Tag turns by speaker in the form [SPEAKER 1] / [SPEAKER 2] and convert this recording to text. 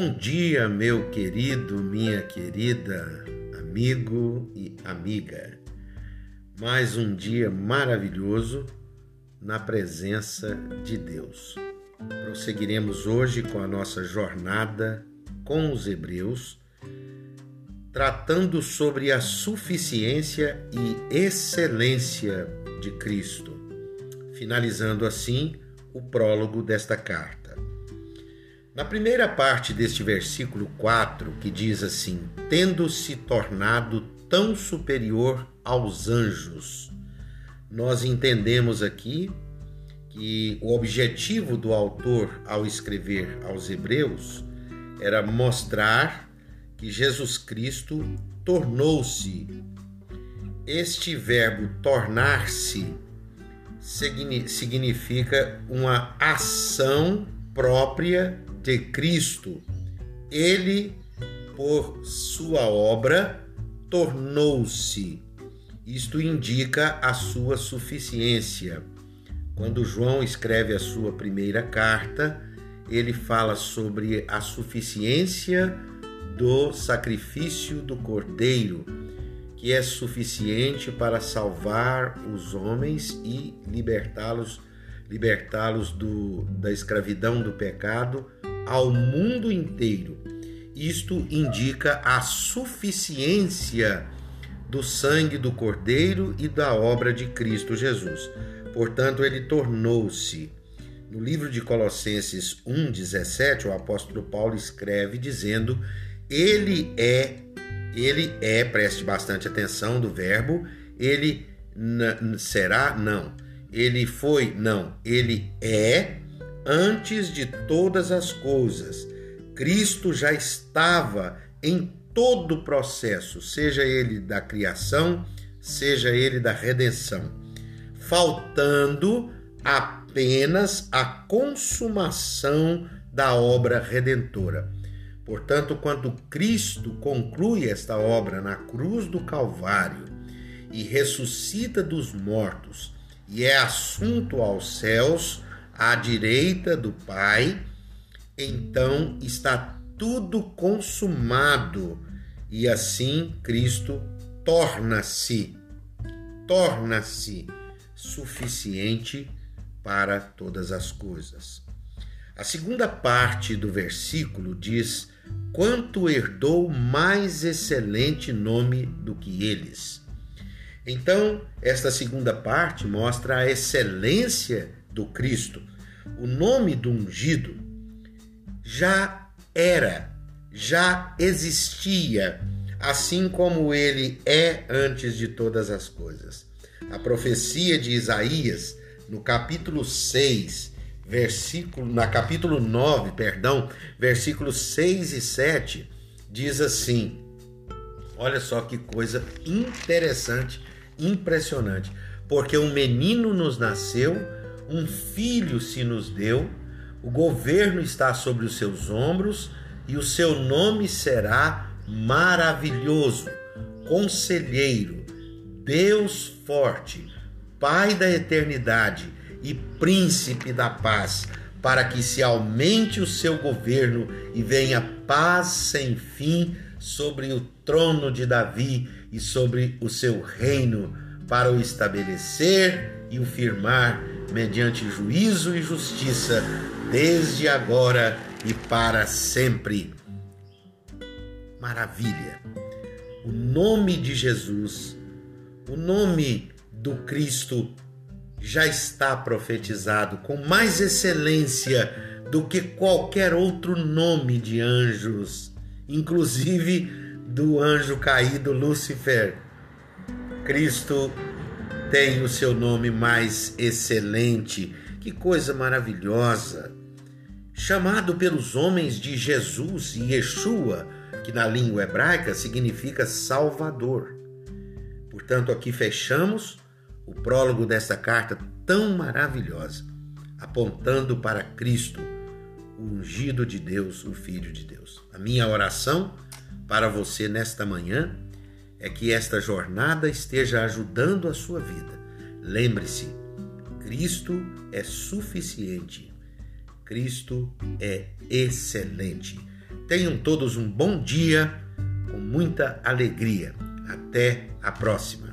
[SPEAKER 1] Bom dia, meu querido, minha querida, amigo e amiga. Mais um dia maravilhoso na presença de Deus. Prosseguiremos hoje com a nossa jornada com os Hebreus, tratando sobre a suficiência e excelência de Cristo, finalizando assim o prólogo desta carta. Na primeira parte deste versículo 4, que diz assim: Tendo se tornado tão superior aos anjos, nós entendemos aqui que o objetivo do autor ao escrever aos Hebreus era mostrar que Jesus Cristo tornou-se. Este verbo tornar-se significa uma ação própria Cristo. Ele, por sua obra, tornou-se. Isto indica a sua suficiência. Quando João escreve a sua primeira carta, ele fala sobre a suficiência do sacrifício do Cordeiro, que é suficiente para salvar os homens e libertá-los libertá-los da escravidão do pecado ao mundo inteiro. Isto indica a suficiência do sangue do Cordeiro e da obra de Cristo Jesus. Portanto, ele tornou-se. No livro de Colossenses 1:17, o apóstolo Paulo escreve dizendo: "Ele é, ele é, preste bastante atenção do verbo, ele será não. Ele foi não, ele é antes de todas as coisas. Cristo já estava em todo o processo, seja ele da criação, seja ele da redenção, faltando apenas a consumação da obra redentora. Portanto, quando Cristo conclui esta obra na cruz do Calvário e ressuscita dos mortos e é assunto aos céus, à direita do Pai, então está tudo consumado e assim Cristo torna-se, torna-se suficiente para todas as coisas. A segunda parte do versículo diz: Quanto herdou mais excelente nome do que eles. Então, esta segunda parte mostra a excelência do Cristo. O nome do ungido já era, já existia, assim como ele é antes de todas as coisas. A profecia de Isaías, no capítulo 6, versículo, na capítulo 9, perdão, versículos 6 e 7, diz assim: Olha só que coisa interessante, impressionante. Porque um menino nos nasceu, um filho se nos deu, o governo está sobre os seus ombros e o seu nome será maravilhoso, conselheiro, Deus forte, Pai da eternidade e príncipe da paz, para que se aumente o seu governo e venha paz sem fim sobre o trono de Davi e sobre o seu reino, para o estabelecer e o firmar mediante juízo e justiça, desde agora e para sempre. Maravilha! O nome de Jesus, o nome do Cristo já está profetizado com mais excelência do que qualquer outro nome de anjos, inclusive do anjo caído Lúcifer. Cristo tem o seu nome mais excelente. Que coisa maravilhosa! Chamado pelos homens de Jesus e Yeshua, que na língua hebraica significa Salvador. Portanto, aqui fechamos o prólogo desta carta tão maravilhosa, apontando para Cristo, o ungido de Deus, o Filho de Deus. A minha oração para você nesta manhã é que esta jornada esteja ajudando a sua vida. Lembre-se, Cristo é suficiente. Cristo é excelente. Tenham todos um bom dia com muita alegria. Até a próxima.